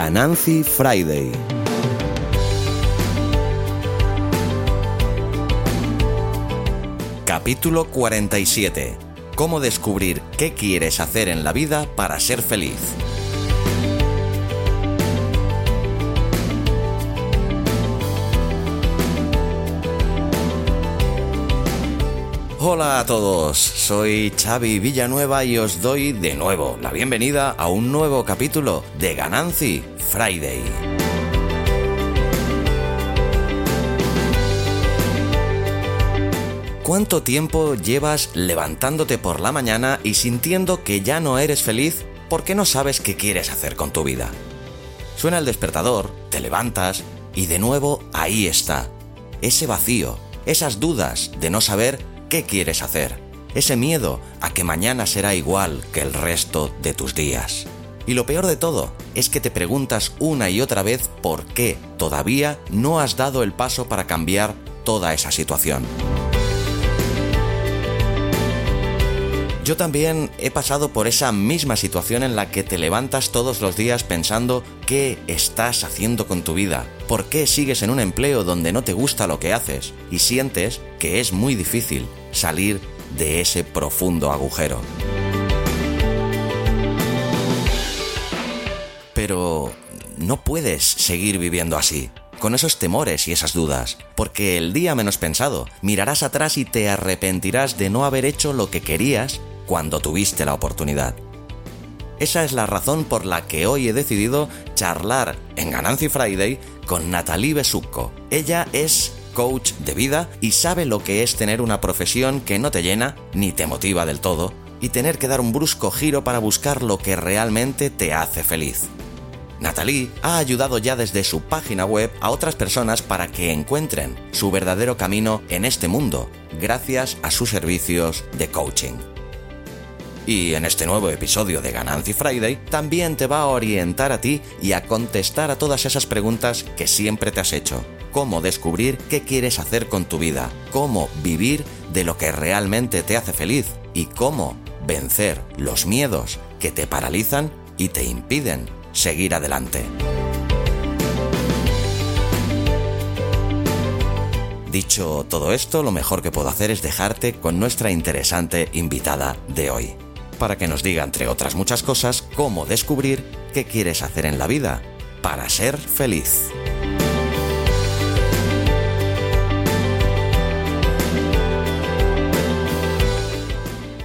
Gananci Friday. Capítulo 47. Cómo descubrir qué quieres hacer en la vida para ser feliz. Hola a todos, soy Xavi Villanueva y os doy de nuevo la bienvenida a un nuevo capítulo de Gananci Friday. ¿Cuánto tiempo llevas levantándote por la mañana y sintiendo que ya no eres feliz porque no sabes qué quieres hacer con tu vida? Suena el despertador, te levantas y de nuevo ahí está, ese vacío, esas dudas de no saber qué quieres hacer, ese miedo a que mañana será igual que el resto de tus días. Y lo peor de todo es que te preguntas una y otra vez por qué todavía no has dado el paso para cambiar toda esa situación. Yo también he pasado por esa misma situación en la que te levantas todos los días pensando qué estás haciendo con tu vida, por qué sigues en un empleo donde no te gusta lo que haces y sientes que es muy difícil salir de ese profundo agujero. Pero no puedes seguir viviendo así, con esos temores y esas dudas, porque el día menos pensado mirarás atrás y te arrepentirás de no haber hecho lo que querías cuando tuviste la oportunidad. Esa es la razón por la que hoy he decidido charlar en Gananci Friday con Natalie Besucco. Ella es coach de vida y sabe lo que es tener una profesión que no te llena ni te motiva del todo y tener que dar un brusco giro para buscar lo que realmente te hace feliz. Natalie ha ayudado ya desde su página web a otras personas para que encuentren su verdadero camino en este mundo, gracias a sus servicios de coaching. Y en este nuevo episodio de Gananci Friday también te va a orientar a ti y a contestar a todas esas preguntas que siempre te has hecho. Cómo descubrir qué quieres hacer con tu vida, cómo vivir de lo que realmente te hace feliz y cómo vencer los miedos que te paralizan y te impiden seguir adelante. Dicho todo esto, lo mejor que puedo hacer es dejarte con nuestra interesante invitada de hoy, para que nos diga, entre otras muchas cosas, cómo descubrir qué quieres hacer en la vida para ser feliz.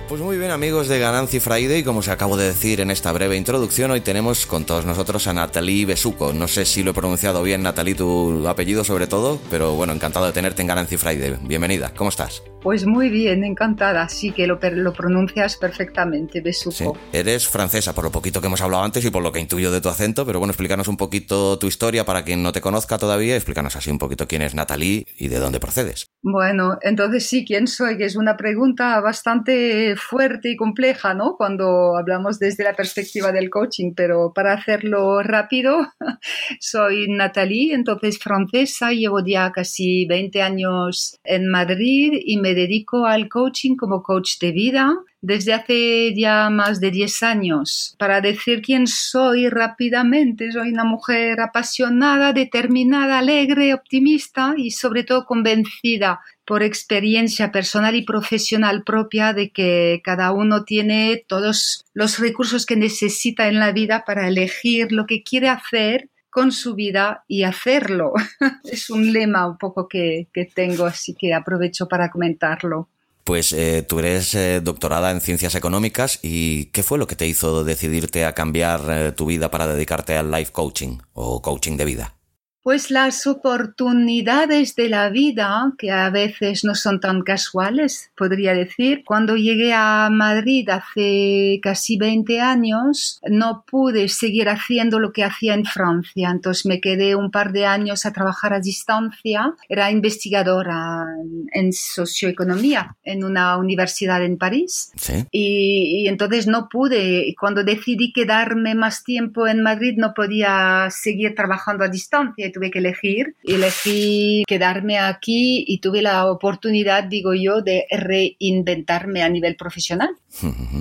Pues muy bien amigos de Gananci Friday, como os acabo de decir en esta breve introducción, hoy tenemos con todos nosotros a Natalie Besuco. No sé si lo he pronunciado bien, Natalie, tu apellido sobre todo, pero bueno, encantado de tenerte en Gananci Friday. Bienvenida, ¿cómo estás? Pues muy bien, encantada. Sí que lo, lo pronuncias perfectamente, Besuco. Sí. Eres francesa, por lo poquito que hemos hablado antes y por lo que intuyo de tu acento, pero bueno, explícanos un poquito tu historia para quien no te conozca todavía, explícanos así un poquito quién es Natalie y de dónde procedes. Bueno, entonces sí, ¿quién soy? Que es una pregunta bastante fuerte y compleja, ¿no? Cuando hablamos desde la perspectiva del coaching, pero para hacerlo rápido, soy Natalie, entonces francesa, llevo ya casi 20 años en Madrid y me dedico al coaching como coach de vida desde hace ya más de 10 años. Para decir quién soy rápidamente, soy una mujer apasionada, determinada, alegre, optimista y sobre todo convencida por experiencia personal y profesional propia de que cada uno tiene todos los recursos que necesita en la vida para elegir lo que quiere hacer con su vida y hacerlo. es un lema un poco que, que tengo, así que aprovecho para comentarlo. Pues eh, tú eres eh, doctorada en ciencias económicas y ¿qué fue lo que te hizo decidirte a cambiar eh, tu vida para dedicarte al life coaching o coaching de vida? Pues las oportunidades de la vida, que a veces no son tan casuales, podría decir. Cuando llegué a Madrid hace casi 20 años, no pude seguir haciendo lo que hacía en Francia. Entonces me quedé un par de años a trabajar a distancia. Era investigadora en socioeconomía en una universidad en París. Y, y entonces no pude. Cuando decidí quedarme más tiempo en Madrid, no podía seguir trabajando a distancia tuve que elegir. Elegí quedarme aquí y tuve la oportunidad, digo yo, de reinventarme a nivel profesional.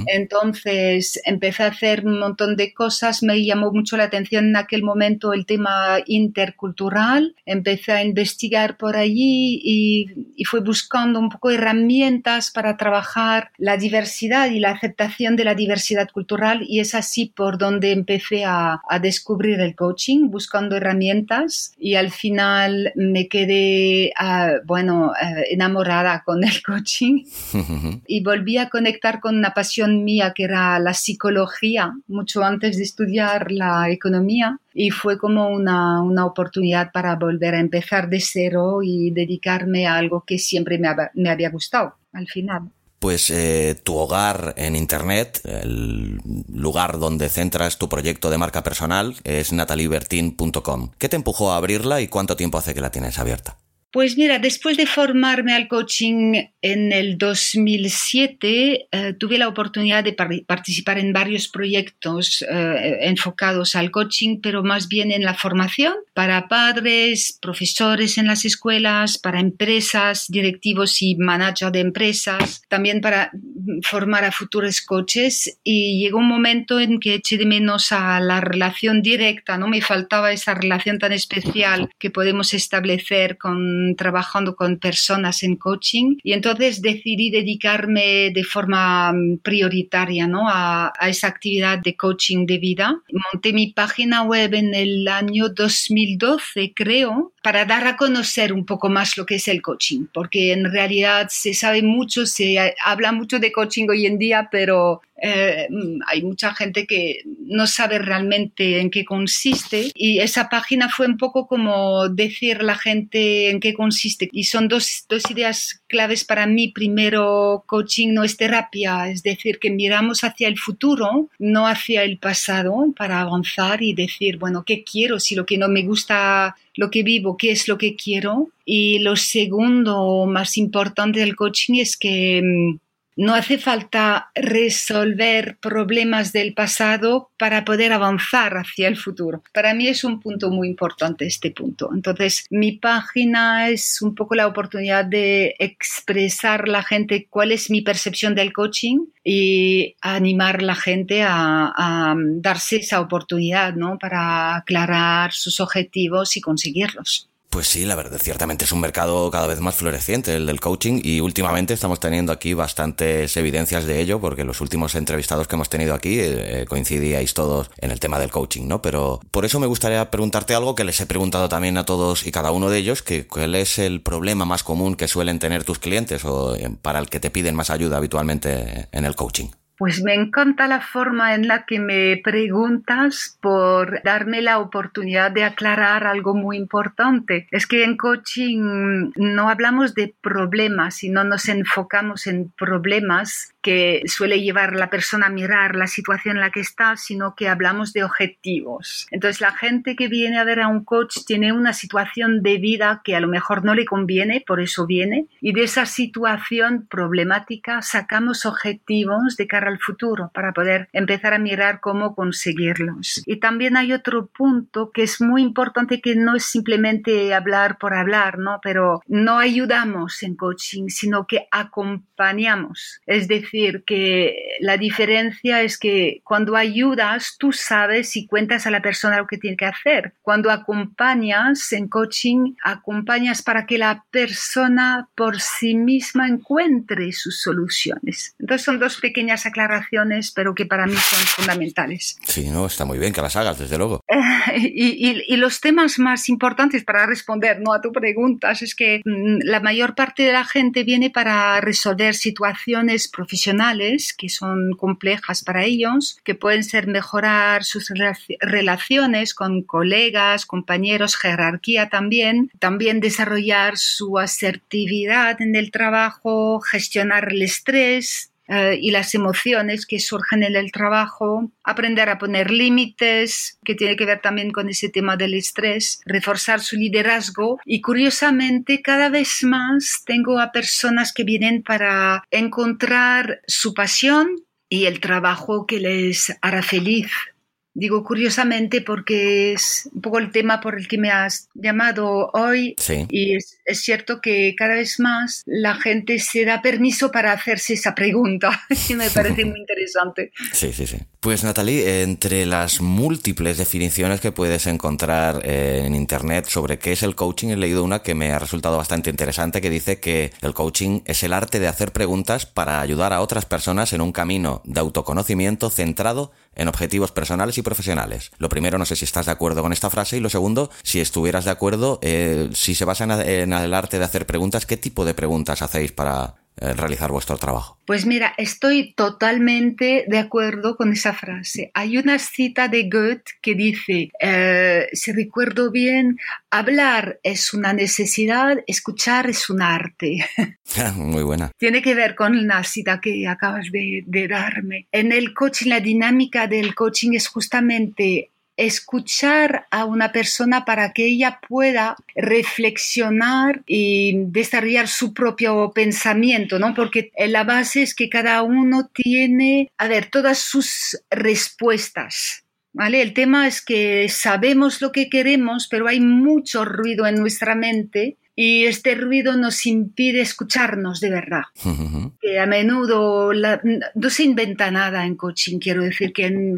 Entonces empecé a hacer un montón de cosas, me llamó mucho la atención en aquel momento el tema intercultural, empecé a investigar por allí y, y fui buscando un poco herramientas para trabajar la diversidad y la aceptación de la diversidad cultural y es así por donde empecé a, a descubrir el coaching, buscando herramientas y al final me quedé, ah, bueno, eh, enamorada con el coaching y volví a conectar con una pasión mía que era la psicología, mucho antes de estudiar la economía y fue como una, una oportunidad para volver a empezar de cero y dedicarme a algo que siempre me, me había gustado al final pues eh, tu hogar en Internet, el lugar donde centras tu proyecto de marca personal, es nataliebertin.com. ¿Qué te empujó a abrirla y cuánto tiempo hace que la tienes abierta? Pues mira, después de formarme al coaching en el 2007, eh, tuve la oportunidad de participar en varios proyectos eh, enfocados al coaching, pero más bien en la formación para padres, profesores en las escuelas, para empresas, directivos y managers de empresas, también para formar a futuros coaches. Y llegó un momento en que eché de menos a la relación directa, ¿no? Me faltaba esa relación tan especial que podemos establecer con trabajando con personas en coaching y entonces decidí dedicarme de forma mm, prioritaria ¿no? a, a esa actividad de coaching de vida. Monté mi página web en el año 2012, creo, para dar a conocer un poco más lo que es el coaching, porque en realidad se sabe mucho, se habla mucho de coaching hoy en día, pero eh, hay mucha gente que no sabe realmente en qué consiste y esa página fue un poco como decir la gente en qué consiste y son dos, dos ideas claves para mí. Primero, coaching no es terapia, es decir, que miramos hacia el futuro, no hacia el pasado para avanzar y decir, bueno, ¿qué quiero? Si lo que no me gusta lo que vivo, qué es lo que quiero. Y lo segundo más importante del coaching es que mm, no hace falta resolver problemas del pasado para poder avanzar hacia el futuro. Para mí es un punto muy importante este punto. Entonces, mi página es un poco la oportunidad de expresar a la gente cuál es mi percepción del coaching y animar a la gente a, a darse esa oportunidad ¿no? para aclarar sus objetivos y conseguirlos. Pues sí, la verdad, ciertamente es un mercado cada vez más floreciente el del coaching y últimamente estamos teniendo aquí bastantes evidencias de ello porque los últimos entrevistados que hemos tenido aquí eh, coincidíais todos en el tema del coaching, ¿no? Pero por eso me gustaría preguntarte algo que les he preguntado también a todos y cada uno de ellos, que cuál es el problema más común que suelen tener tus clientes o eh, para el que te piden más ayuda habitualmente en el coaching. Pues me encanta la forma en la que me preguntas por darme la oportunidad de aclarar algo muy importante. Es que en coaching no hablamos de problemas, sino nos enfocamos en problemas que suele llevar la persona a mirar la situación en la que está, sino que hablamos de objetivos. Entonces la gente que viene a ver a un coach tiene una situación de vida que a lo mejor no le conviene, por eso viene, y de esa situación problemática sacamos objetivos de cara al futuro para poder empezar a mirar cómo conseguirlos. Y también hay otro punto que es muy importante que no es simplemente hablar por hablar, ¿no? Pero no ayudamos en coaching, sino que acompañamos. Es decir, que la diferencia es que cuando ayudas, tú sabes y cuentas a la persona lo que tiene que hacer. Cuando acompañas en coaching, acompañas para que la persona por sí misma encuentre sus soluciones. Entonces son dos pequeñas aclaraciones, pero que para mí son fundamentales. Sí, no, está muy bien que las hagas, desde luego. y, los temas más importantes para responder ¿no? a tu preguntas es que mm, la mayor parte de la gente viene para resolver situaciones profesionales que son complejas para ellos, que pueden ser mejorar sus relaciones con colegas, compañeros, jerarquía también, también desarrollar su asertividad en el trabajo, gestionar el estrés, eh, y las emociones que surgen en el trabajo, aprender a poner límites, que tiene que ver también con ese tema del estrés, reforzar su liderazgo. Y curiosamente cada vez más tengo a personas que vienen para encontrar su pasión y el trabajo que les hará feliz Digo curiosamente porque es un poco el tema por el que me has llamado hoy y es, cierto que cada vez más la gente se da permiso para hacerse esa pregunta y me parece muy interesante. Sí, sí, sí. Pues Natalie, entre las múltiples definiciones que puedes encontrar eh, en Internet sobre qué es el coaching, he leído una que me ha resultado bastante interesante que dice que el coaching es el arte de hacer preguntas para ayudar a otras personas en un camino de autoconocimiento centrado en objetivos personales y profesionales. Lo primero, no sé si estás de acuerdo con esta frase y lo segundo, si estuvieras de acuerdo, eh, si se basa en, el arte de hacer preguntas, ¿qué tipo de preguntas hacéis para realizar vuestro trabajo? Pues mira, estoy totalmente de acuerdo con esa frase. Hay una cita de Goethe que dice, eh, si recuerdo bien, hablar es una necesidad, escuchar es un arte. Muy buena. Tiene que ver con la cita que acabas de, de darme. En el coaching, la dinámica del coaching es justamente escuchar a una persona para que ella pueda reflexionar y desarrollar su propio pensamiento, ¿no? Porque la base es que cada uno tiene, a ver, todas sus respuestas. ¿Vale? El tema es que sabemos lo que queremos, pero hay mucho ruido en nuestra mente y este ruido nos impide escucharnos de verdad. Que a menudo no se inventa nada en coaching, quiero decir que en,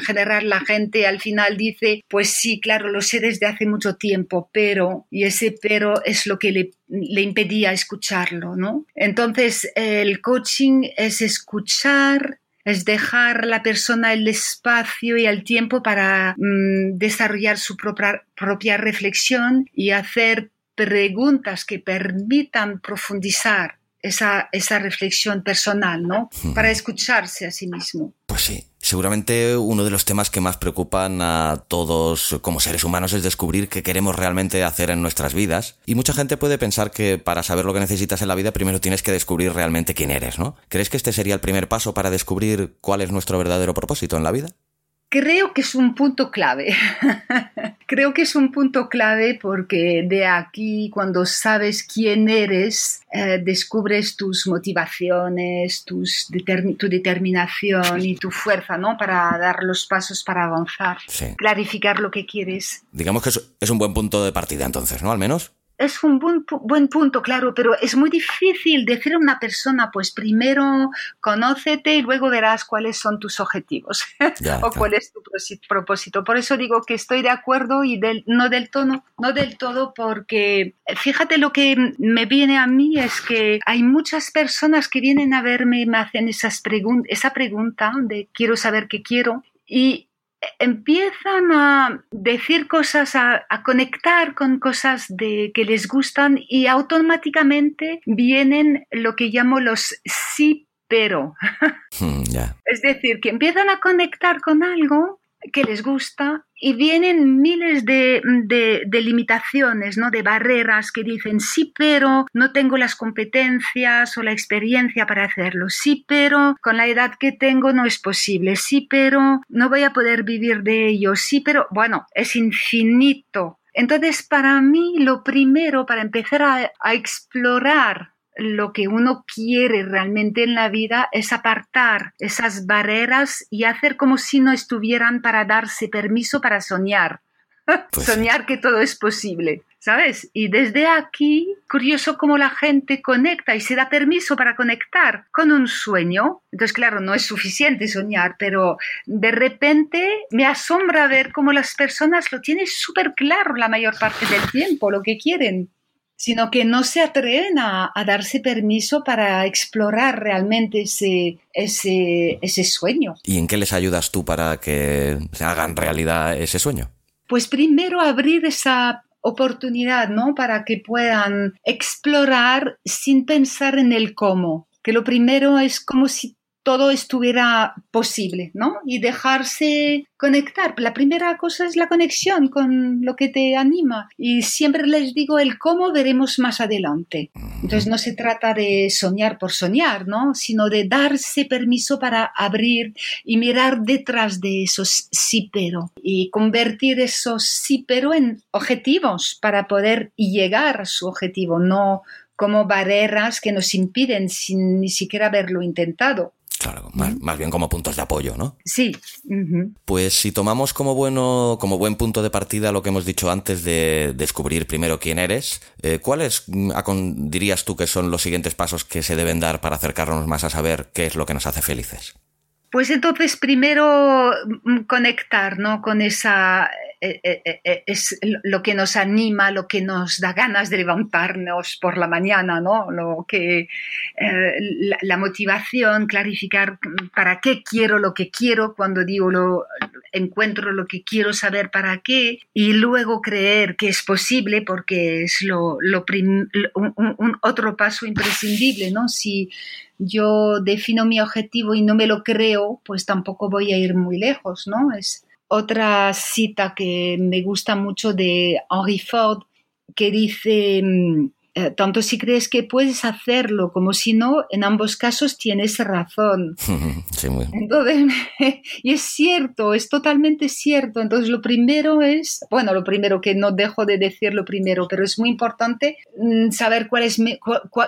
general la gente al final dice, pues sí, claro, lo sé desde hace mucho tiempo, pero, y ese pero es lo que le, le impedía escucharlo, ¿no? Entonces, el coaching es escuchar es dejar a la persona el espacio y el tiempo para mm, desarrollar su propia, propia reflexión y hacer preguntas que permitan profundizar esa, esa reflexión personal, ¿no? Para escucharse a sí mismo. Pues sí. Seguramente uno de los temas que más preocupan a todos como seres humanos es descubrir qué queremos realmente hacer en nuestras vidas. Y mucha gente puede pensar que para saber lo que necesitas en la vida primero tienes que descubrir realmente quién eres, ¿no? ¿Crees que este sería el primer paso para descubrir cuál es nuestro verdadero propósito en la vida? Creo que es un punto clave. Creo que es un punto clave porque de aquí, cuando sabes quién eres, eh, descubres tus motivaciones, tus tu determinación y tu fuerza, ¿no? Para dar los pasos para avanzar, clarificar lo que quieres. Digamos que es un buen punto de partida entonces, ¿no? Al menos es un buen, buen, punto, claro, pero es muy difícil decir a una persona, pues primero conócete y luego verás cuáles son tus objetivos o cuál es tu propósito. Por eso digo que estoy de acuerdo y del, no del tono, no del todo, porque fíjate lo que me viene a mí es que hay muchas personas que vienen a verme y me hacen esas esa pregunta de quiero saber qué quiero y empiezan a decir cosas, a, conectar con cosas de, que les gustan y automáticamente vienen lo que llamo los sí pero. Es decir, que empiezan a conectar con algo que les gusta y vienen miles de, limitaciones, ¿no? de barreras que dicen sí, pero no tengo las competencias o la experiencia para hacerlo, sí, pero con la edad que tengo no es posible, sí, pero no voy a poder vivir de ello, sí, pero bueno, es infinito. Entonces, para mí, lo primero para empezar a explorar lo que uno quiere realmente en la vida es apartar esas barreras y hacer como si no estuvieran para darse permiso para soñar. Pues soñar que todo es posible, ¿sabes? Y desde aquí, curioso cómo la gente conecta y se da permiso para conectar con un sueño. Entonces, claro, no es suficiente soñar, pero de repente me asombra ver cómo las personas lo tienen súper claro la mayor parte del tiempo, lo que quieren. Sino que no se atreven a, darse permiso para explorar realmente ese, ese, ese sueño. ¿Y en qué les ayudas tú para que se hagan realidad ese sueño? Pues primero abrir esa oportunidad, ¿no? Para que puedan explorar sin pensar en el cómo. Que lo primero es como si todo estuviera posible, ¿no? Y dejarse conectar. La primera cosa es la conexión con lo que te anima. Y siempre les digo el cómo veremos más adelante. Entonces no se trata de soñar por soñar, ¿no? Sino de darse permiso para abrir y mirar detrás de esos sí pero y convertir esos sí pero en objetivos para poder llegar a su objetivo, no como barreras que nos impiden sin ni siquiera haberlo intentado. Claro, más, bien como puntos de apoyo, ¿no? Sí. Pues si tomamos como bueno, como buen punto de partida lo que hemos dicho antes de descubrir primero quién eres, eh, ¿cuáles mm, dirías tú que son los siguientes pasos que se deben dar para acercarnos más a saber qué es lo que nos hace felices? Pues entonces primero mm, conectar ¿no? con esa eh, eh, eh, es lo que nos anima, lo que nos da ganas de levantarnos por la mañana, ¿no? Lo que la, motivación, clarificar para qué quiero lo que quiero, cuando digo lo encuentro lo que quiero saber para qué, y luego creer que es posible, porque es lo, un, otro paso imprescindible, ¿no? Si yo defino mi objetivo y no me lo creo, pues tampoco voy a ir muy lejos, ¿no? Es otra cita que me gusta mucho de Henry Ford que dice, mm, eh, tanto si crees que puedes hacerlo como si no, en ambos casos tienes razón. Sí, muy y es cierto, es totalmente cierto. Entonces, lo primero es, bueno, lo primero que no dejo de decir lo primero, pero es muy importante mm, saber cuál es,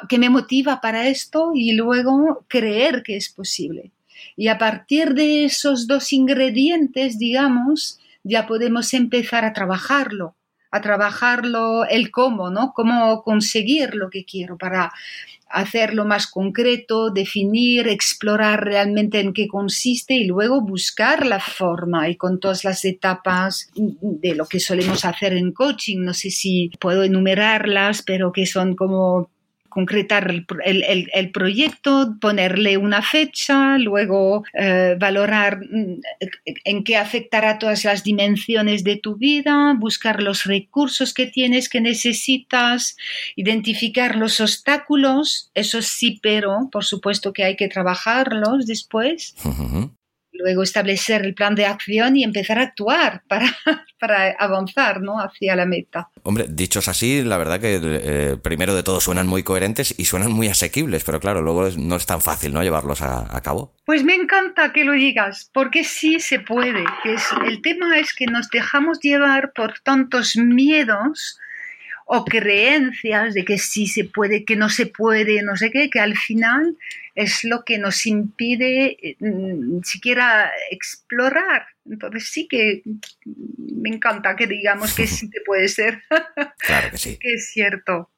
qué me motiva para esto y luego creer que es posible. Y a partir de esos dos ingredientes, digamos, ya podemos empezar a trabajarlo, a trabajarlo el cómo, ¿no? Cómo conseguir lo que quiero para hacerlo más concreto, definir, explorar realmente en qué consiste y luego buscar la forma y con todas las etapas de lo que solemos hacer en coaching. No sé si puedo enumerarlas, pero que son como concretar el, proyecto, ponerle una fecha, luego eh, valorar mm, en qué afectará todas las dimensiones de tu vida, buscar los recursos que tienes, que necesitas, identificar los obstáculos, eso sí, pero por supuesto que hay que trabajarlos después luego establecer el plan de acción y empezar a actuar para, para avanzar ¿no? hacia la meta. Hombre, dichos así, la verdad que eh, primero de todo suenan muy coherentes y suenan muy asequibles, pero claro, luego no es tan fácil ¿no? llevarlos a, cabo. Pues me encanta que lo digas, porque sí se puede. Es, el tema es que nos dejamos llevar por tantos miedos o creencias de que sí se puede, que no se puede, no sé qué, que al final es lo que nos impide mm, siquiera explorar. Entonces sí que me encanta que digamos que sí te puede ser. Claro que sí. que es cierto.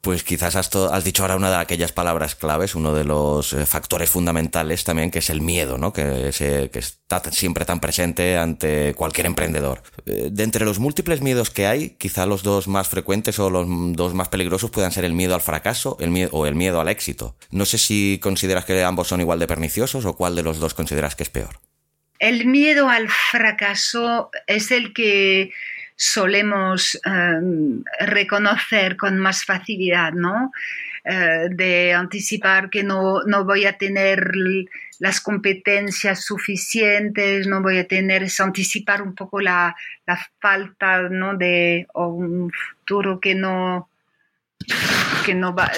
Pues quizás has, has, dicho ahora una de aquellas palabras claves, uno de los eh, factores fundamentales también, que es el miedo, ¿no? Que, que está siempre tan presente ante cualquier emprendedor. Eh, de entre los múltiples miedos que hay, quizá los dos más frecuentes o los dos más peligrosos puedan ser el miedo al fracaso el miedo, o el miedo al éxito. No sé si consideras que ambos son igual de perniciosos o cuál de los dos consideras que es peor. El miedo al fracaso es el que solemos em, reconocer con más facilidad, ¿no? Eh, de anticipar que no, voy a tener las competencias suficientes, no voy a tener, es anticipar un poco la, falta ¿no? de un futuro que no, que no va,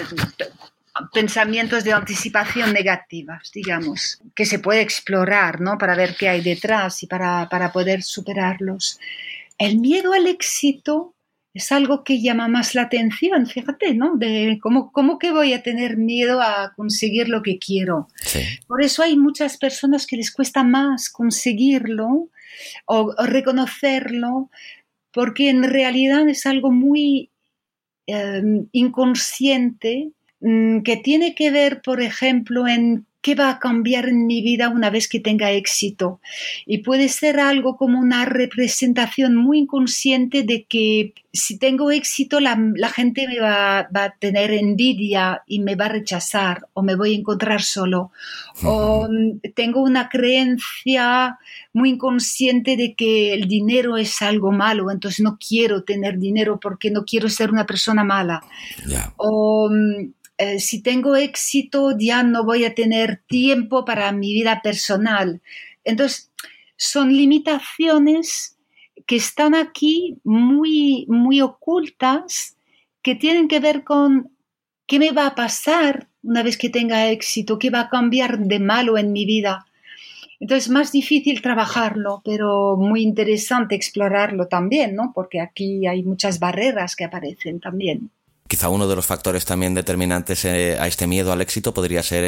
pensamientos de anticipación negativas, digamos, que se puede explorar, ¿no? Para ver qué hay detrás y para, para poder superarlos. El miedo al éxito es algo que llama más la atención, fíjate, ¿no? De cómo, cómo que voy a tener miedo a conseguir lo que quiero. Por eso hay muchas personas que les cuesta más conseguirlo o, reconocerlo, porque en realidad es algo muy em, inconsciente mm, que tiene que ver, por ejemplo, en qué va a cambiar en mi vida una vez que tenga éxito. Y puede ser algo como una representación muy inconsciente de que si tengo éxito la, gente me va, va, a tener envidia y me va a rechazar o me voy a encontrar solo. O mm, tengo una creencia muy inconsciente de que el dinero es algo malo, entonces no quiero tener dinero porque no quiero ser una persona mala. O mm, eh, si tengo éxito ya no voy a tener tiempo para mi vida personal. Entonces, son limitaciones que están aquí muy, muy ocultas, que tienen que ver con qué me va a pasar una vez que tenga éxito, qué va a cambiar de malo en mi vida. Entonces, más difícil trabajarlo, pero muy interesante explorarlo también, ¿no? Porque aquí hay muchas barreras que aparecen también. Quizá uno de los factores también determinantes eh, a este miedo al éxito podría ser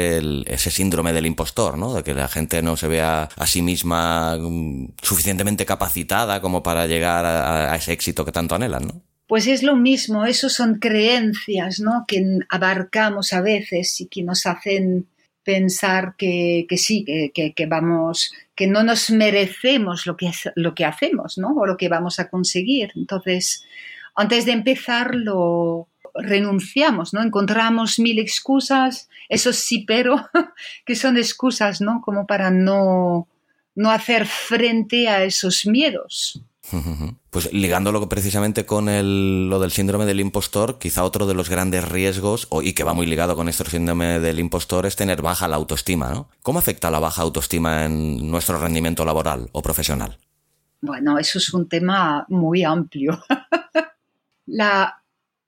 ese síndrome del impostor, ¿no? De que la gente no se vea a sí misma mm, suficientemente capacitada como para llegar a, ese éxito que tanto anhelan, ¿no? Pues es lo mismo, eso son creencias, ¿no? Que abarcamos a veces y que nos hacen pensar que, sí, que, vamos, que no nos merecemos lo que, lo que hacemos, ¿no? O lo que vamos a conseguir. Entonces, antes de empezar, lo, renunciamos, ¿no? Encontramos mil excusas, eso sí, pero que son excusas, ¿no? Como para no, no hacer frente a esos miedos. Pues ligándolo precisamente con el, lo del síndrome del impostor, quizá otro de los grandes riesgos, y que va muy ligado con este síndrome del impostor, es tener baja la autoestima, ¿no? ¿Cómo afecta la baja autoestima en nuestro rendimiento laboral o profesional? Bueno, eso es un tema muy amplio. la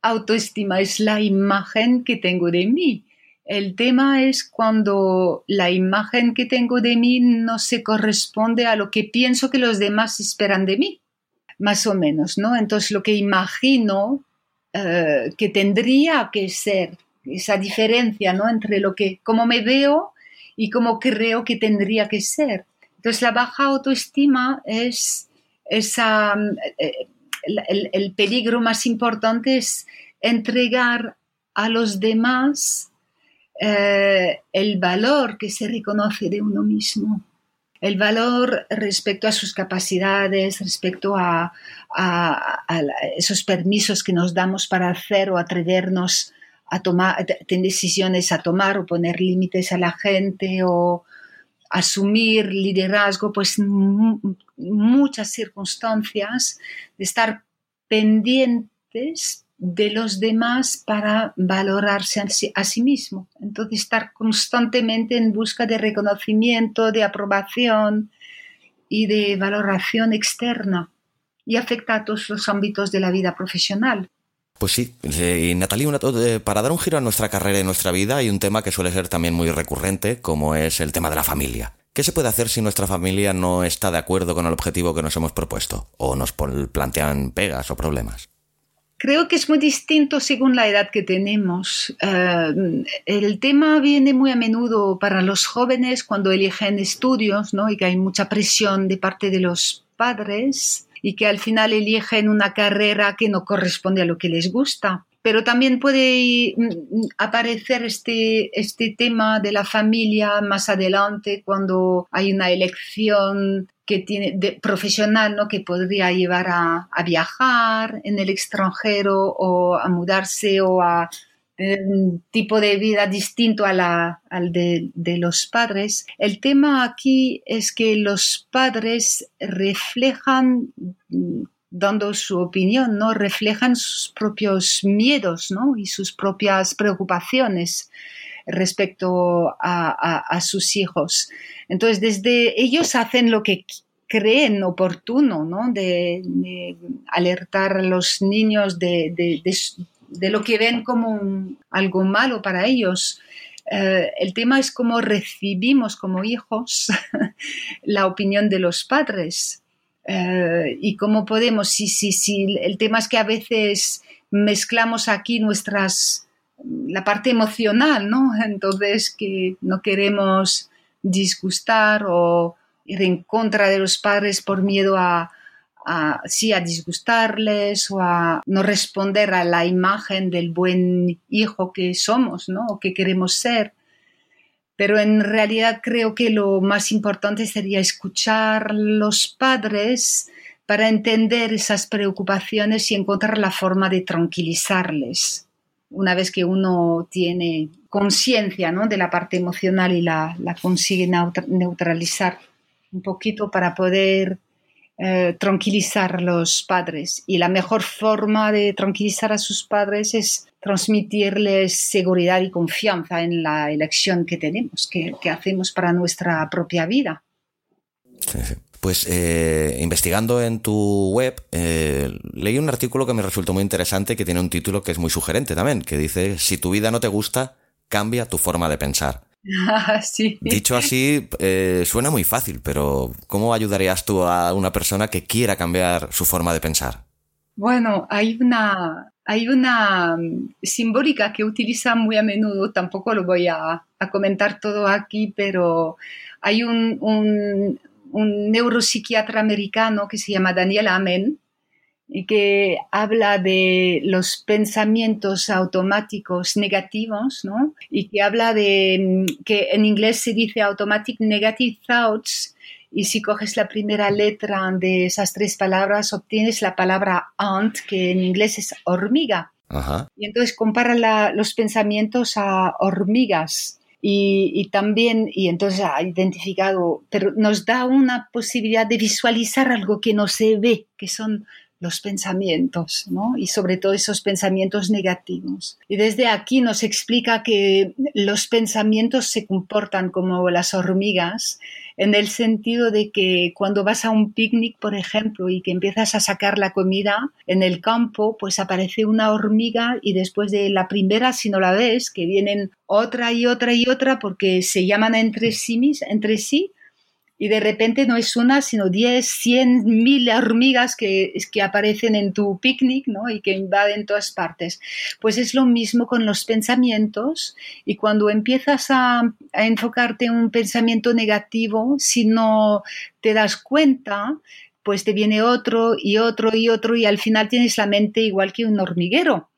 autoestima es la imagen que tengo de mí. El tema es cuando la imagen que tengo de mí no se corresponde a lo que pienso que los demás esperan de mí, más o menos, ¿no? Entonces lo que imagino eh, que tendría que ser esa diferencia, ¿no? Entre lo que, cómo me veo y cómo creo que tendría que ser. Entonces la baja autoestima es esa, eh, el, peligro más importante es entregar a los demás eh, el valor que se reconoce de uno mismo, el valor respecto a sus capacidades, respecto a, esos permisos que nos damos para hacer o atrevernos a tomar decisiones a tomar o poner límites a la gente o asumir liderazgo, pues muchas circunstancias de estar pendientes de los demás para valorarse a sí, mismo. Entonces, estar constantemente en busca de reconocimiento, de aprobación y de valoración externa y afecta a todos los ámbitos de la vida profesional. Pues sí, y Natalie, eh, para dar un giro a nuestra carrera y nuestra vida hay un tema que suele ser también muy recurrente, como es el tema de la familia. ¿Qué se puede hacer si nuestra familia no está de acuerdo con el objetivo que nos hemos propuesto? ¿O nos plantean pegas o problemas? Creo que es muy distinto según la edad que tenemos. Eh, el tema viene muy a menudo para los jóvenes cuando eligen estudios, ¿no? Y que hay mucha presión de parte de los padres y que al final eligen una carrera que no corresponde a lo que les gusta pero también puede mm, aparecer este, este tema de la familia más adelante cuando hay una elección que tiene de, profesional ¿no? que podría llevar a, a, viajar en el extranjero o a mudarse o a tener un tipo de vida distinto a la, al de, de los padres. El tema aquí es que los padres reflejan dando su opinión, ¿no? Reflejan sus propios miedos, ¿no? Y sus propias preocupaciones respecto a, sus hijos. Entonces, desde ellos hacen lo que creen oportuno, ¿no? De, alertar a los niños de, lo que ven como algo malo para ellos. Eh, el tema es cómo recibimos como hijos la opinión de los padres. Eh, y cómo podemos, si, si, si el tema es que a veces mezclamos aquí nuestras, la parte emocional, ¿no? Entonces que no queremos disgustar o ir en contra de los padres por miedo a, a, sí, a disgustarles o a no responder a la imagen del buen hijo que somos, ¿no? O que queremos ser. Pero en realidad creo que lo más importante sería escuchar los padres para entender esas preocupaciones y encontrar la forma de tranquilizarles. Una vez que uno tiene conciencia ¿no? de la parte emocional y la, la consigue neutralizar un poquito para poder eh, tranquilizar a los padres. Y la mejor forma de tranquilizar a sus padres es transmitirles seguridad y confianza en la elección que tenemos, que, hacemos para nuestra propia vida. Pues eh, investigando en tu web, eh, leí un artículo que me resultó muy interesante que tiene un título que es muy sugerente también, que dice, si tu vida no te gusta, cambia tu forma de pensar. Dicho así, eh, suena muy fácil, pero ¿cómo ayudarías tú a una persona que quiera cambiar su forma de pensar? Bueno, hay una, hay una mm, simbólica que utiliza muy a menudo, tampoco lo voy a, comentar todo aquí, pero hay un, un, un neuropsiquiatra americano que se llama Daniel Amen, que habla de los pensamientos automáticos negativos, ¿no? Y que habla de mm, que en inglés se dice automatic negative thoughts y si coges la primera letra de esas tres palabras obtienes la palabra ant, que en inglés es hormiga. Y entonces compara los pensamientos a hormigas. Y, y, también, y entonces ha identificado, pero nos da una posibilidad de visualizar algo que no se ve, que son los pensamientos, ¿no? Y sobre todo esos pensamientos negativos. Y desde aquí nos explica que los pensamientos se comportan como las hormigas, en el sentido de que cuando vas a un picnic, por ejemplo, y que empiezas a sacar la comida en el campo, pues aparece una hormiga y después de la primera, si no la ves, que vienen otra y otra y otra porque se llaman entre sí, entre sí y de repente no es una, sino 10, 100, mil hormigas que, que aparecen en tu picnic ¿no? y que invaden todas partes. Pues es lo mismo con los pensamientos y cuando empiezas a, a enfocarte en un pensamiento negativo, si no te das cuenta, pues te viene otro y otro y otro y al final tienes la mente igual que un hormiguero.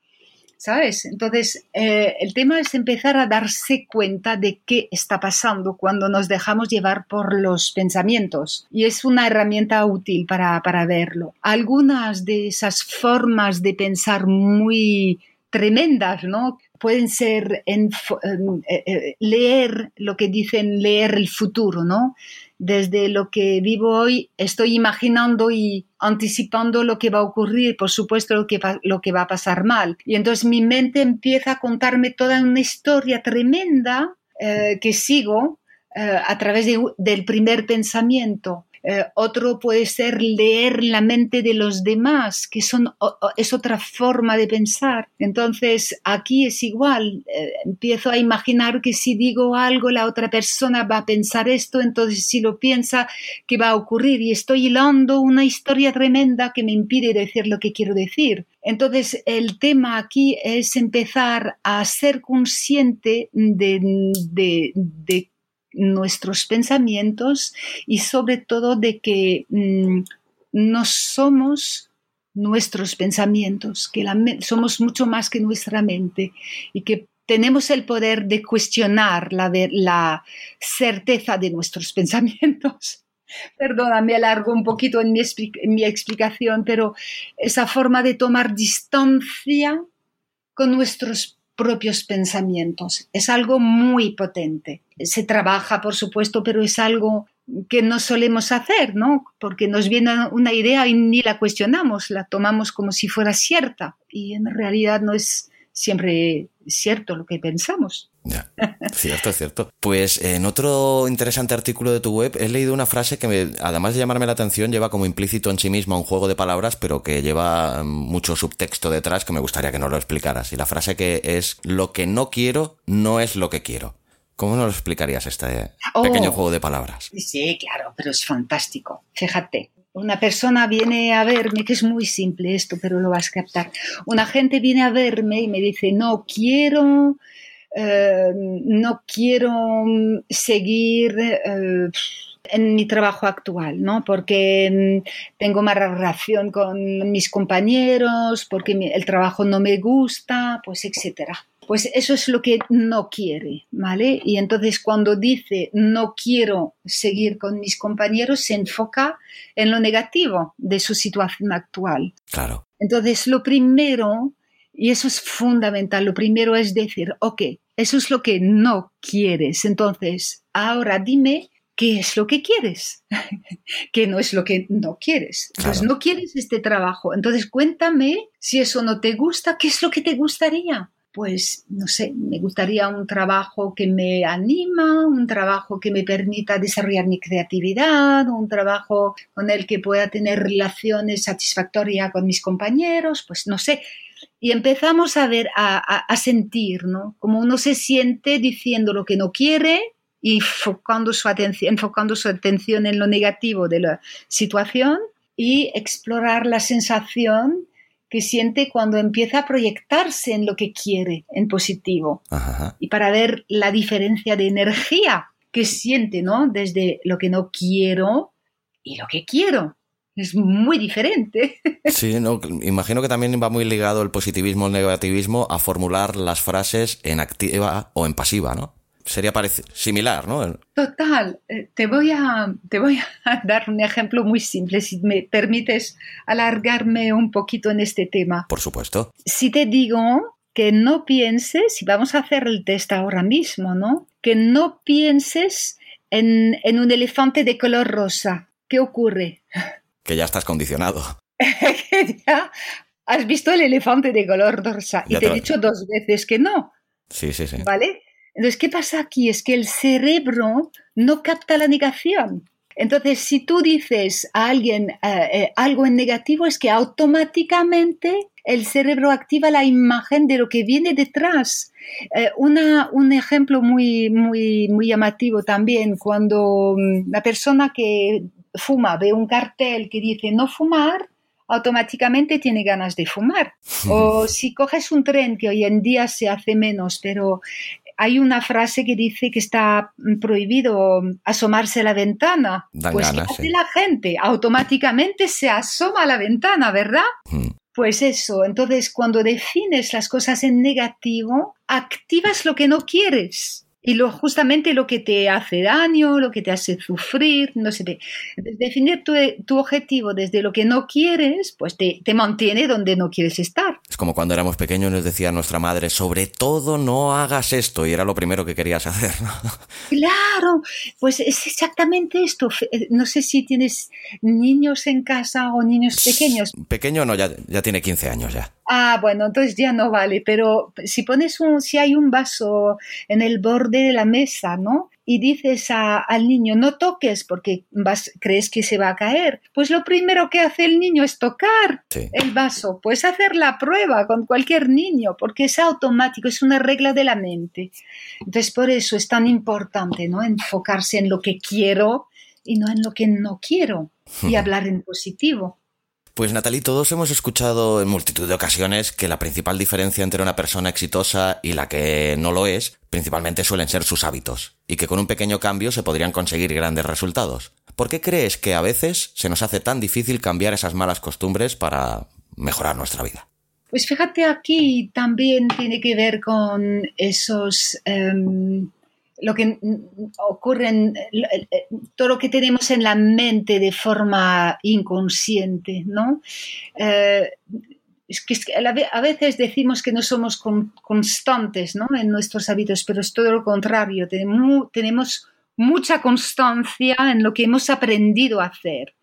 ¿Sabes? Entonces, eh, el tema es empezar a darse cuenta de qué está pasando cuando nos dejamos llevar por los pensamientos. Y es una herramienta útil para, para verlo. Algunas de esas formas de pensar muy tremendas, ¿no? Pueden ser en, eh, eh, leer lo que dicen leer el futuro, ¿no? Desde lo que vivo hoy estoy imaginando y anticipando lo que va a ocurrir, por supuesto lo que va, lo que va a pasar mal. Y entonces mi mente empieza a contarme toda una historia tremenda eh, que sigo eh, a través del primer pensamiento. Eh, otro puede ser leer la mente de los demás, que son, es otra forma de pensar. Entonces, aquí es igual. Eh, empiezo a imaginar que si digo algo, la otra persona va a pensar esto, entonces si lo piensa, ¿qué va a ocurrir? Y estoy hilando una historia tremenda que me impide decir lo que quiero decir. Entonces, el tema aquí es empezar a ser consciente de, de, de nuestros pensamientos y sobre todo de que mm, no somos nuestros pensamientos, que somos mucho más que nuestra mente y que tenemos el poder de cuestionar la, la certeza de nuestros pensamientos. Perdona, me alargo un poquito en mi, en mi explicación, pero esa forma de tomar distancia con nuestros propios pensamientos. Es algo muy potente. Se trabaja, por supuesto, pero es algo que no solemos hacer, ¿no? Porque nos viene una idea y ni la cuestionamos, la tomamos como si fuera cierta y en realidad no es siempre cierto lo que pensamos. Ya, cierto, cierto. Pues en otro interesante artículo de tu web he leído una frase que, además de llamarme la atención, lleva como implícito en sí misma un juego de palabras, pero que lleva mucho subtexto detrás que me gustaría que nos lo explicaras. Y la frase que es, lo que no quiero no es lo que quiero. ¿Cómo nos lo explicarías este oh. pequeño juego de palabras? Sí, claro, pero es fantástico. Fíjate, una persona viene a verme, que es muy simple esto, pero lo vas a captar. Una gente viene a verme y me dice, no quiero, eh, no quiero seguir eh, en mi trabajo actual, ¿no? Porque mm, tengo mala relación con mis compañeros, porque el trabajo no me gusta, pues etcétera. Pues eso es lo que no quiere, ¿vale? Y entonces cuando dice no quiero seguir con mis compañeros, se enfoca en lo negativo de su situación actual. Claro. Entonces lo primero, y eso es fundamental, lo primero es decir, ok, eso es lo que no quieres. Entonces, ahora dime qué es lo que quieres, que no es lo que no quieres. Entonces, Claro. no quieres este trabajo. Entonces, cuéntame si eso no te gusta, ¿qué es lo que te gustaría? Pues, no sé, me gustaría un trabajo que me anima, un trabajo que me permita desarrollar mi creatividad, un trabajo con el que pueda tener relaciones satisfactorias con mis compañeros, pues no sé. Y empezamos a ver, a, a- a sentir, ¿no? Como uno se siente diciendo lo que no quiere y enfocando su, atención, enfocando su atención en lo negativo de la situación y explorar la sensación que siente cuando empieza a proyectarse en lo que quiere, en positivo Ajá, y para ver la diferencia de energía que siente, ¿no? Desde lo que no quiero y lo que quiero. Es muy diferente. Sí, no, imagino que también va muy ligado el positivismo, el negativismo a formular las frases en activa o en pasiva, ¿no? Sería similar, ¿no? Total. Eh, Te voy, a, te voy a dar un ejemplo muy simple, si me permites alargarme un poquito en este tema. Por supuesto. Si te digo que no pienses, y vamos a hacer el test ahora mismo, ¿no? Que no pienses en, en un elefante de color rosa. ¿Qué ocurre? Que ya estás condicionado. que ya has visto el elefante de color rosa y Ya te he te- dicho dos veces que no, Sí, sí, sí. ¿vale? Entonces, ¿qué pasa aquí? Es que el cerebro no capta la negación. Entonces, si tú dices a alguien eh, eh, algo en negativo, es que automáticamente el cerebro activa la imagen de lo que viene detrás. Eh, una- un ejemplo muy, muy, muy llamativo también, cuando mm, la persona que fuma ve un cartel que dice no fumar, automáticamente tiene ganas de fumar. O si coges un tren, que hoy en día se hace menos, pero hay una frase que dice que está prohibido asomarse a la ventana. Dan pues ganas, ¿qué hace sí. la gente? Automáticamente se asoma a la ventana, ¿verdad? Mm. Pues eso, entonces cuando defines las cosas en negativo, activas lo que no quieres y lo, justamente lo que te hace daño, lo que te hace sufrir, no sé. te- definir tu, tu objetivo desde lo que no quieres, pues te, te mantiene donde no quieres estar. Es como cuando éramos pequeños nos decía nuestra madre, sobre todo no hagas esto, y era lo primero que querías hacer, ¿no? Claro, pues es exactamente esto. Eh, No sé si tienes niños en casa o niños pequeños. Pequeño no, ya, ya tiene 15 años ya. Ah, bueno, entonces ya no vale, pero si pones un, si hay un vaso en el borde de la mesa, ¿no? Y dices a- al niño, no toques porque vas, crees que se va a caer, pues lo primero que hace el niño es tocar Sí. el vaso. Puedes hacer la prueba con cualquier niño porque es automático, es una regla de la mente. Entonces por eso es tan importante, ¿no? Enfocarse en lo que quiero y no en lo que no quiero y hablar en positivo. Pues Natalie, todos hemos escuchado en multitud de ocasiones que la principal diferencia entre una persona exitosa y la que no lo es, principalmente suelen ser sus hábitos, y que con un pequeño cambio se podrían conseguir grandes resultados. ¿Por qué crees que a veces se nos hace tan difícil cambiar esas malas costumbres para mejorar nuestra vida? Pues fíjate aquí también tiene que ver con esos, em, lo que ocurre, en- eh, eh, todo lo que tenemos en la mente de forma inconsciente, ¿no? Eh, es que, a veces decimos que no somos con- constantes ¿no? en nuestros hábitos, pero es todo lo contrario. Tenemos, tenemos mucha constancia en lo que hemos aprendido a hacer.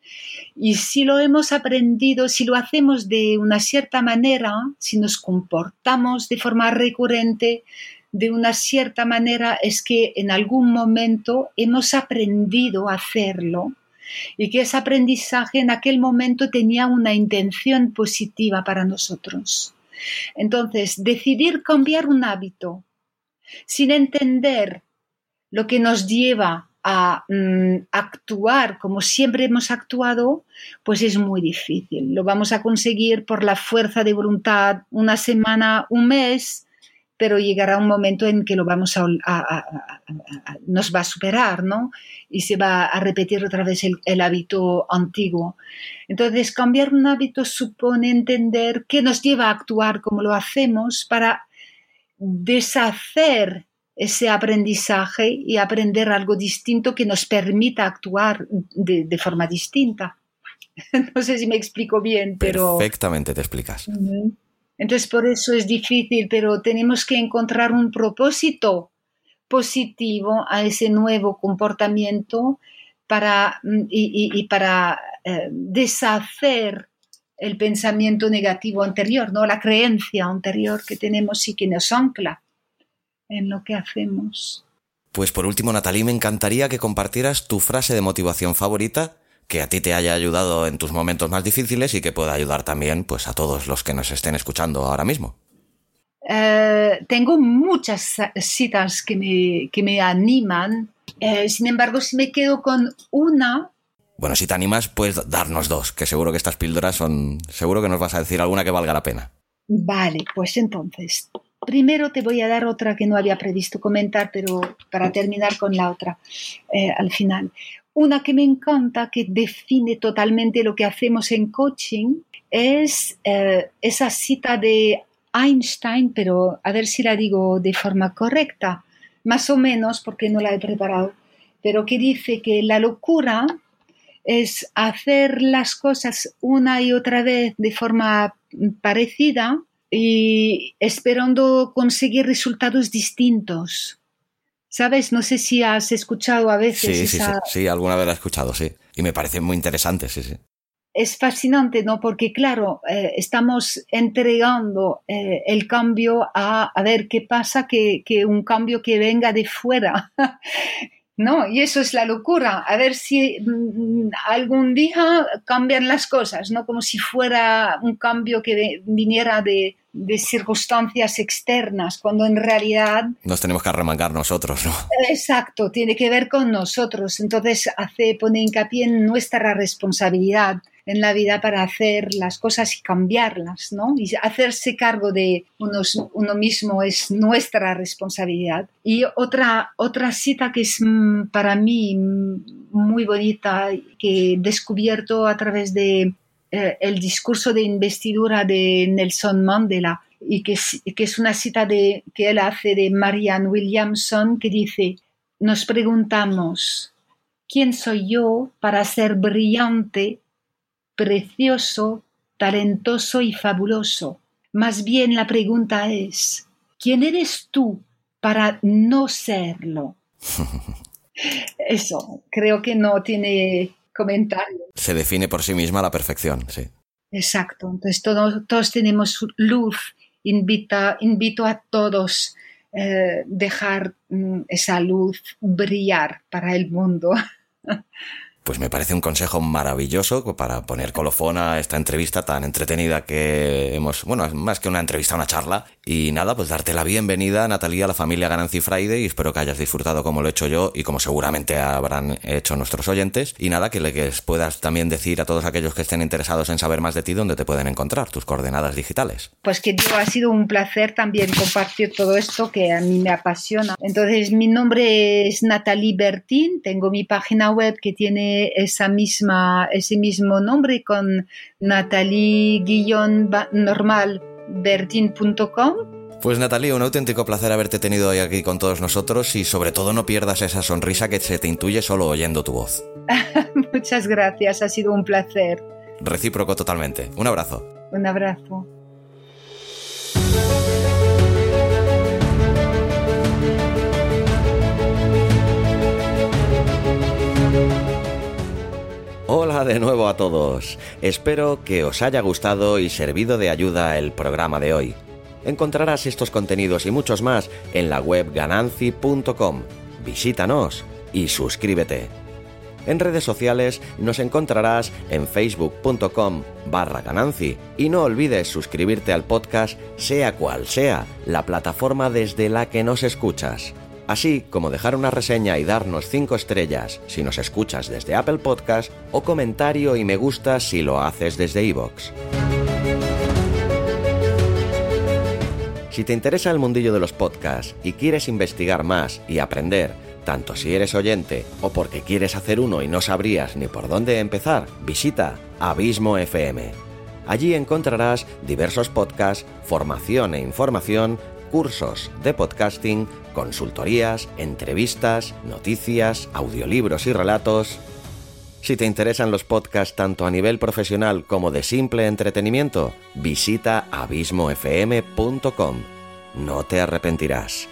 Y si lo hemos aprendido, si lo hacemos de una cierta manera, si nos comportamos de forma recurrente, de una cierta manera, es que en algún momento hemos aprendido a hacerlo y que ese aprendizaje en aquel momento tenía una intención positiva para nosotros. Entonces, decidir cambiar un hábito sin entender lo que nos lleva a mm, actuar como siempre hemos actuado, pues es muy difícil. Lo vamos a conseguir por la fuerza de voluntad una semana, un mes, pero llegará un momento en que lo vamos a, a- a- a- nos va a superar, ¿no? Y se va a repetir otra vez el, el hábito antiguo. Entonces, cambiar un hábito supone entender qué nos lleva a actuar como lo hacemos para deshacer ese aprendizaje y aprender algo distinto que nos permita actuar de, de forma distinta. no sé si me explico bien, pero... Perfectamente te explicas. Entonces, por eso es difícil, pero tenemos que encontrar un propósito positivo a ese nuevo comportamiento para, y, para eh, deshacer el pensamiento negativo anterior, ¿no? la creencia anterior que tenemos y que nos ancla en lo que hacemos. Pues por último, Natalie, me encantaría que compartieras tu frase de motivación favorita que a ti te haya ayudado en tus momentos más difíciles y que pueda ayudar también pues, a todos los que nos estén escuchando ahora mismo. Eh, tengo muchas citas que me, que me animan, eh, sin embargo, si me quedo con una... Bueno, si te animas, puedes darnos dos, que seguro que estas píldoras son... Seguro que nos vas a decir alguna que valga la pena. Vale, pues entonces, primero te voy a dar otra que no había previsto comentar, pero para terminar con la otra eh, al final. Una que me encanta, que define totalmente lo que hacemos en coaching, es eh, esa cita de Einstein, pero a ver si la digo de forma correcta, más o menos porque no la he preparado, pero que dice que la locura es hacer las cosas una y otra vez de forma parecida y esperando conseguir resultados distintos. ¿Sabes? No sé si has escuchado a veces. Sí, sí, sí, alguna vez la he escuchado, sí. Y me parece muy interesante, sí, sí. Es fascinante, ¿no? Porque, claro, eh, estamos entregando eh, el cambio a, a ver qué pasa, que, que un cambio que venga de fuera. ¿no? Y eso es la locura, a ver si mm, algún día cambian las cosas, ¿no? Como si fuera un cambio que viniera de, de circunstancias externas, cuando en realidad... Nos tenemos que arremangar nosotros, ¿no? Exacto, tiene que ver con nosotros. Entonces hace, pone hincapié en nuestra responsabilidad en la vida para hacer las cosas y cambiarlas, ¿no? Y hacerse cargo de uno mismo es nuestra responsabilidad. Y otra, otra cita que es mm, para mí muy bonita, que he descubierto a través de eh, el discurso de investidura de Nelson Mandela, y que es, que es una cita de, que él hace de Marianne Williamson, que dice, nos preguntamos, ¿quién soy yo para ser brillante precioso, talentoso y fabuloso. Más bien la pregunta es, ¿quién eres tú para no serlo? Eso, creo que no tiene comentario. Se define por sí misma a la perfección, sí. Exacto, entonces todos, todos tenemos luz. Invita, invito a todos a eh, dejar mm, esa luz brillar para el mundo. pues me parece un consejo maravilloso para poner colofón a esta entrevista tan entretenida que hemos, bueno, más que una entrevista, una charla. Y nada, pues darte la bienvenida, Natalia, a la familia Gananci Friday y espero que hayas disfrutado como lo he hecho yo y como seguramente habrán hecho nuestros oyentes. Y nada, que les puedas también decir a todos aquellos que estén interesados en saber más de ti dónde te pueden encontrar, tus coordenadas digitales. Pues que digo, ha sido un placer también compartir todo esto que a mí me apasiona. Entonces, mi nombre es Natalie Bertín, tengo mi página web que tiene esa misma, ese mismo nombre con natalie-normal-bertin.com. Pues Natalie, un auténtico placer haberte tenido hoy aquí con todos nosotros y sobre todo no pierdas esa sonrisa que se te intuye solo oyendo tu voz. Muchas gracias, ha sido un placer. Recíproco totalmente. Un abrazo. Un abrazo. De nuevo a todos. Espero que os haya gustado y servido de ayuda el programa de hoy. Encontrarás estos contenidos y muchos más en la web gananci.com. Visítanos y suscríbete. En redes sociales nos encontrarás en facebook.com barra gananci y no olvides suscribirte al podcast sea cual sea la plataforma desde la que nos escuchas así como dejar una reseña y darnos 5 estrellas si nos escuchas desde Apple Podcast o comentario y me gusta si lo haces desde iVoox. Si te interesa el mundillo de los podcasts y quieres investigar más y aprender, tanto si eres oyente o porque quieres hacer uno y no sabrías ni por dónde empezar, visita Abismo FM. Allí encontrarás diversos podcasts, formación e información cursos de podcasting, consultorías, entrevistas, noticias, audiolibros y relatos. Si te interesan los podcasts tanto a nivel profesional como de simple entretenimiento, visita abismofm.com. No te arrepentirás.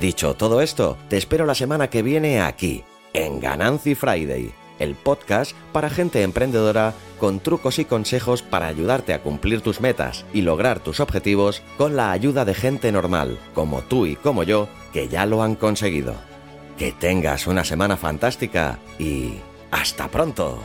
Dicho todo esto, te espero la semana que viene aquí, en Gananci Friday, el podcast para gente emprendedora con trucos y consejos para ayudarte a cumplir tus metas y lograr tus objetivos con la ayuda de gente normal, como tú y como yo, que ya lo han conseguido. Que tengas una semana fantástica y... ¡Hasta pronto!